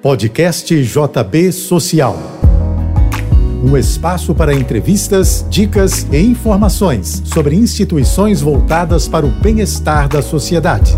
Podcast JB Social. Um espaço para entrevistas, dicas e informações sobre instituições voltadas para o bem-estar da sociedade.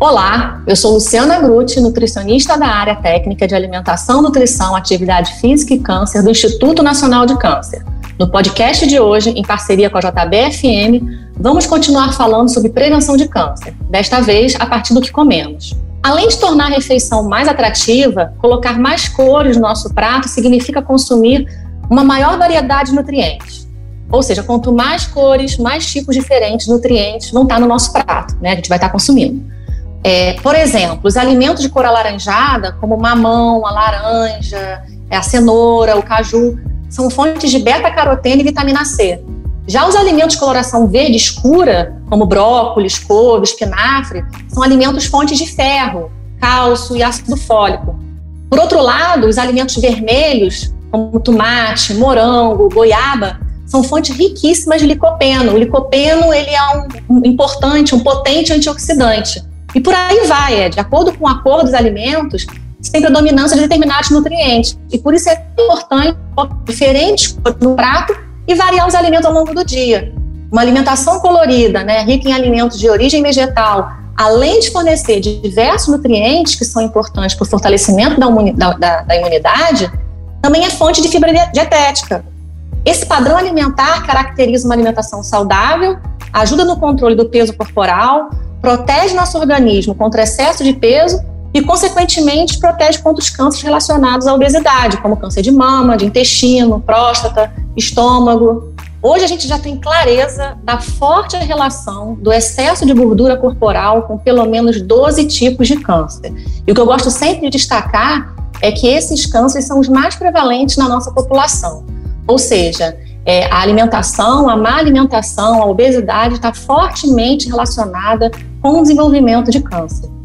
Olá, eu sou Luciana Grutti, nutricionista da área técnica de alimentação, nutrição, atividade física e câncer do Instituto Nacional de Câncer. No podcast de hoje, em parceria com a JBFM, vamos continuar falando sobre prevenção de câncer, desta vez a partir do que comemos. Além de tornar a refeição mais atrativa, colocar mais cores no nosso prato significa consumir uma maior variedade de nutrientes. Ou seja, quanto mais cores, mais tipos diferentes de nutrientes vão estar no nosso prato, né? A gente vai estar consumindo. É, por exemplo, os alimentos de cor alaranjada, como o mamão, a laranja, a cenoura, o caju, são fontes de beta-caroteno e vitamina C. Já os alimentos de coloração verde escura, como brócolis, couve, espinafre, são alimentos fontes de ferro, cálcio e ácido fólico. Por outro lado, os alimentos vermelhos, como tomate, morango, goiaba, são fontes riquíssimas de licopeno. O licopeno ele é um, importante, um potente antioxidante. E por aí vai, é, de acordo com a cor dos alimentos, tem predominância de determinados nutrientes. E por isso é importante diferentes no prato e variar os alimentos ao longo do dia. Uma alimentação colorida, né, rica em alimentos de origem vegetal, além de fornecer diversos nutrientes que são importantes para o fortalecimento da, da, da imunidade, também é fonte de fibra dietética. Esse padrão alimentar caracteriza uma alimentação saudável, ajuda no controle do peso corporal, protege nosso organismo contra excesso de peso e, consequentemente, protege contra os cânceres relacionados à obesidade, como câncer de mama, de intestino, próstata, estômago. Hoje a gente já tem clareza da forte relação do excesso de gordura corporal com pelo menos 12 tipos de câncer. E o que eu gosto sempre de destacar é que esses cânceres são os mais prevalentes na nossa população. Ou seja, é, a alimentação, a má alimentação, a obesidade está fortemente relacionada com o desenvolvimento de câncer.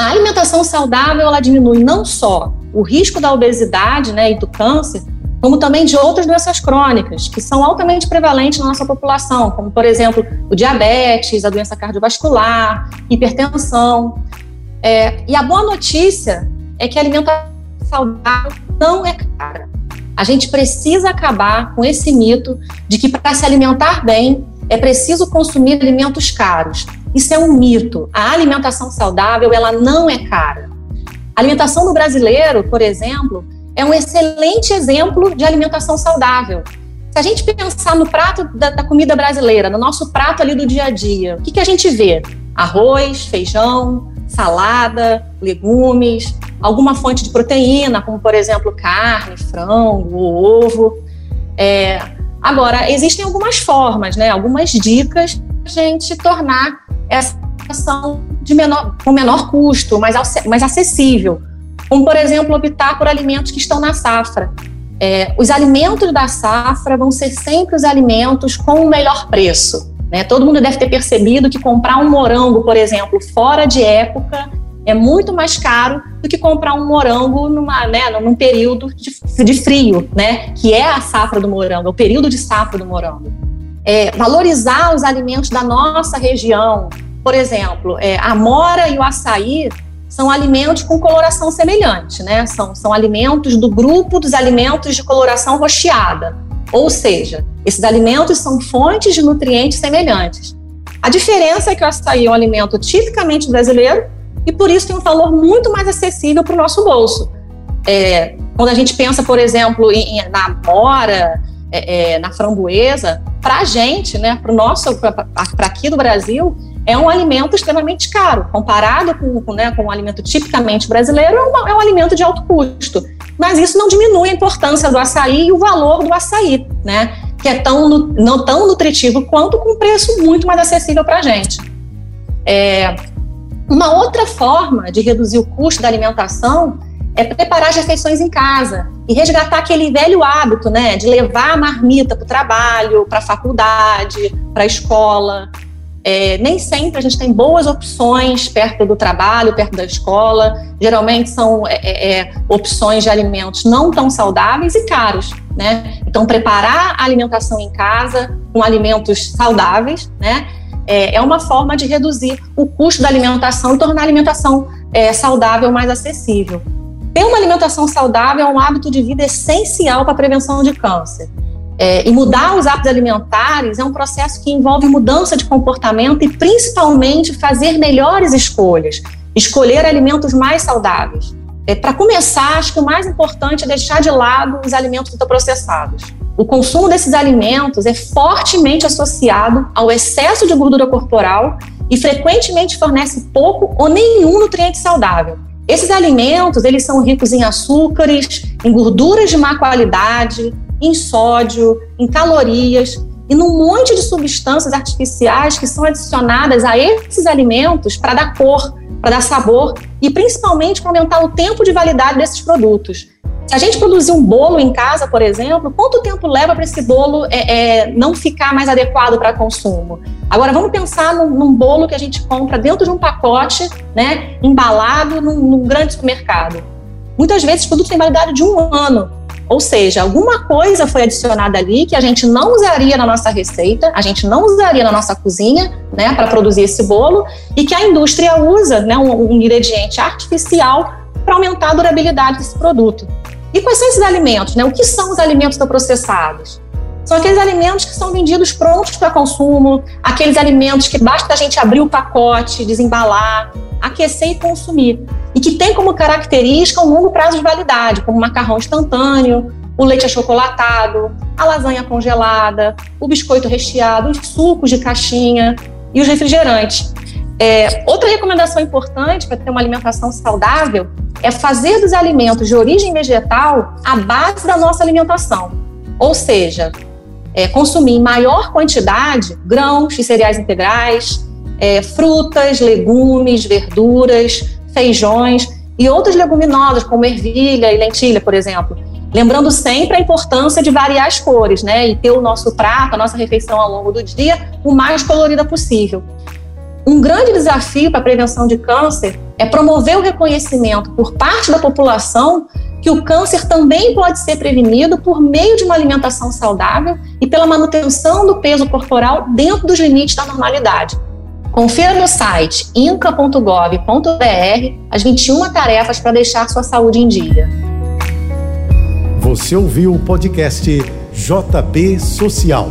A alimentação saudável ela diminui não só o risco da obesidade né, e do câncer, como também de outras doenças crônicas, que são altamente prevalentes na nossa população, como, por exemplo, o diabetes, a doença cardiovascular, hipertensão. É, e a boa notícia é que a alimentação saudável não é cara. A gente precisa acabar com esse mito de que para se alimentar bem é preciso consumir alimentos caros. Isso é um mito. A alimentação saudável, ela não é cara. A alimentação do brasileiro, por exemplo, é um excelente exemplo de alimentação saudável. Se a gente pensar no prato da, da comida brasileira, no nosso prato ali do dia a dia, o que, que a gente vê? Arroz, feijão, salada, legumes, alguma fonte de proteína, como por exemplo carne, frango, ovo. É, agora, existem algumas formas, né, algumas dicas para a gente tornar essa ação de menor, com menor custo, mais, mais acessível. Como, por exemplo, optar por alimentos que estão na safra. É, os alimentos da safra vão ser sempre os alimentos com o melhor preço. Né? Todo mundo deve ter percebido que comprar um morango, por exemplo, fora de época, é muito mais caro do que comprar um morango numa, né, num período de, de frio, né? que é a safra do morango, é o período de safra do morango é, valorizar os alimentos da nossa região. Por exemplo, é, a mora e o açaí são alimentos com coloração semelhante, né? São, são alimentos do grupo dos alimentos de coloração rocheada. Ou seja, esses alimentos são fontes de nutrientes semelhantes. A diferença é que o açaí é um alimento tipicamente brasileiro e por isso tem um valor muito mais acessível para o nosso bolso. É, quando a gente pensa, por exemplo, em, na mora, é, é, na framboesa, para a gente, né, para o nosso, para aqui do Brasil, é um alimento extremamente caro. Comparado com, com, né, com um alimento tipicamente brasileiro, é, uma, é um alimento de alto custo. Mas isso não diminui a importância do açaí e o valor do açaí, né? Que é tão, não tão nutritivo quanto com um preço muito mais acessível para a gente. É, uma outra forma de reduzir o custo da alimentação é preparar as refeições em casa e resgatar aquele velho hábito, né, de levar a marmita para o trabalho, para a faculdade, para a escola. É, nem sempre a gente tem boas opções perto do trabalho, perto da escola. Geralmente são é, é, é opções de alimentos não tão saudáveis e caros, né? Então, preparar a alimentação em casa com alimentos saudáveis, né? é, é uma forma de reduzir o custo da alimentação e tornar a alimentação é, saudável mais acessível. Ter uma alimentação saudável é um hábito de vida essencial para a prevenção de câncer. É, e mudar os hábitos alimentares é um processo que envolve mudança de comportamento e principalmente fazer melhores escolhas, escolher alimentos mais saudáveis. É, para começar, acho que o mais importante é deixar de lado os alimentos ultraprocessados. O consumo desses alimentos é fortemente associado ao excesso de gordura corporal e frequentemente fornece pouco ou nenhum nutriente saudável. Esses alimentos, eles são ricos em açúcares, em gorduras de má qualidade, em sódio, em calorias e num monte de substâncias artificiais que são adicionadas a esses alimentos para dar cor, para dar sabor e principalmente para aumentar o tempo de validade desses produtos. Se a gente produzir um bolo em casa, por exemplo, quanto tempo leva para esse bolo é, é, não ficar mais adequado para consumo? Agora, vamos pensar num, num, bolo que a gente compra dentro de um pacote, né, embalado num, num grande supermercado. Muitas vezes, os produtos têm validade de um ano. Ou seja, alguma coisa foi adicionada ali que a gente não usaria na nossa receita, a gente não usaria na nossa cozinha, né, para produzir esse bolo, e que a indústria usa, né, um, um ingrediente artificial para aumentar a durabilidade desse produto. E quais são esses alimentos? Né? O que são os alimentos processados? São aqueles alimentos que são vendidos prontos para consumo, aqueles alimentos que basta a gente abrir o pacote, desembalar, aquecer e consumir. E que tem como característica um longo prazo de validade, como macarrão instantâneo, o leite achocolatado, a lasanha congelada, o biscoito recheado, os sucos de caixinha e os refrigerantes. É, outra recomendação importante para ter uma alimentação saudável é fazer dos alimentos de origem vegetal a base da nossa alimentação. Ou seja, é, consumir em maior quantidade grãos e cereais integrais, é, frutas, legumes, verduras, feijões e outras leguminosas, como ervilha e lentilha, por exemplo. Lembrando sempre a importância de variar as cores, né? E ter o nosso prato, a nossa refeição ao longo do dia, o mais colorida possível. Um grande desafio para a prevenção de câncer é promover o reconhecimento por parte da população que o câncer também pode ser prevenido por meio de uma alimentação saudável e pela manutenção do peso corporal dentro dos limites da normalidade. Confira no site inca.gov.br as 21 tarefas para deixar sua saúde em dia. Você ouviu o podcast JB Social.